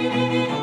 Música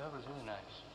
that was really nice.